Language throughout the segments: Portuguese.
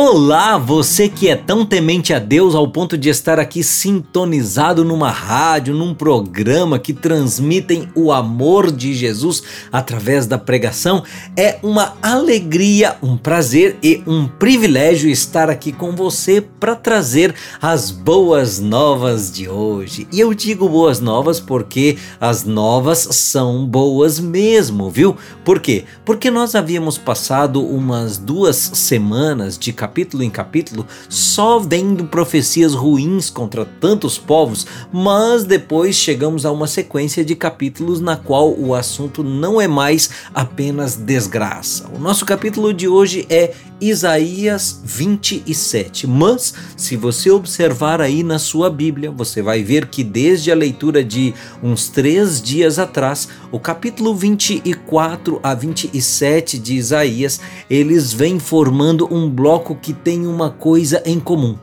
Olá, você que é tão temente a Deus ao ponto de estar aqui sintonizado numa rádio, num programa que transmitem o amor de Jesus através da pregação. É uma alegria, um prazer e um privilégio estar aqui com você para trazer as boas novas de hoje. E eu digo boas novas porque as novas são boas mesmo, viu? Por quê? Porque nós havíamos passado umas duas semanas de capítulo em capítulo, só vendo profecias ruins contra tantos povos, mas depois chegamos a uma sequência de capítulos na qual o assunto não é mais apenas desgraça. O nosso capítulo de hoje é Isaías 27. Mas, se você observar aí na sua Bíblia, você vai ver que desde a leitura de uns três dias atrás, o capítulo 24 a 27 de Isaías, eles vêm formando um bloco que tem uma coisa em comum.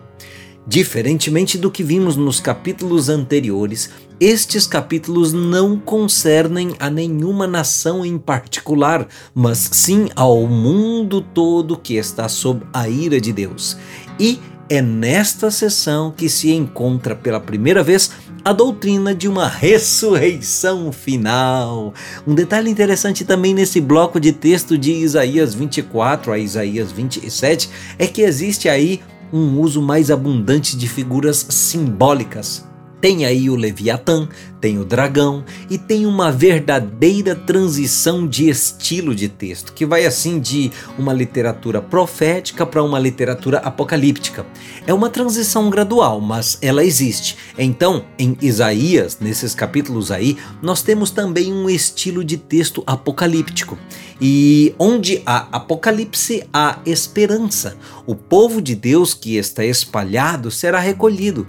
Diferentemente do que vimos nos capítulos anteriores, estes capítulos não concernem a nenhuma nação em particular, mas sim ao mundo todo que está sob a ira de Deus. E é nesta sessão que se encontra pela primeira vez a doutrina de uma ressurreição final. Um detalhe interessante também nesse bloco de texto de Isaías 24 a Isaías 27 é que existe aí um uso mais abundante de figuras simbólicas. Tem aí o Leviatã, tem o dragão e tem uma verdadeira transição de estilo de texto, que vai assim de uma literatura profética para uma literatura apocalíptica. É uma transição gradual, mas ela existe. Então, em Isaías, nesses capítulos aí, nós temos também um estilo de texto apocalíptico. E onde há apocalipse, há esperança. O povo de Deus que está espalhado será recolhido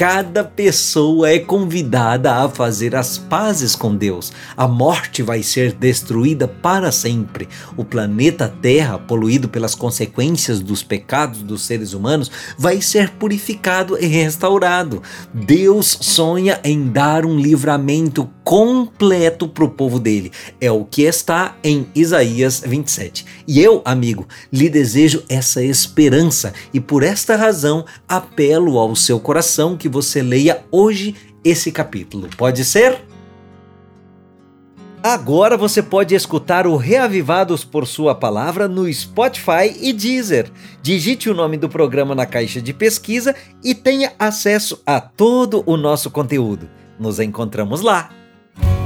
cada pessoa é convidada a fazer as pazes com Deus. A morte vai ser destruída para sempre. O planeta Terra, poluído pelas consequências dos pecados dos seres humanos, vai ser purificado e restaurado. Deus sonha em dar um livramento completo para o povo dele. É o que está em Isaías 27. E eu, amigo, lhe desejo essa esperança e por esta razão apelo ao seu coração que você leia hoje esse capítulo. Pode ser? Agora você pode escutar o Reavivados por Sua Palavra no Spotify e Deezer. Digite o nome do programa na caixa de pesquisa e tenha acesso a todo o nosso conteúdo. Nos encontramos lá!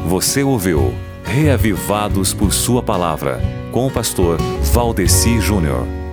Você ouviu Reavivados por Sua Palavra, com o pastor Valdeci Júnior.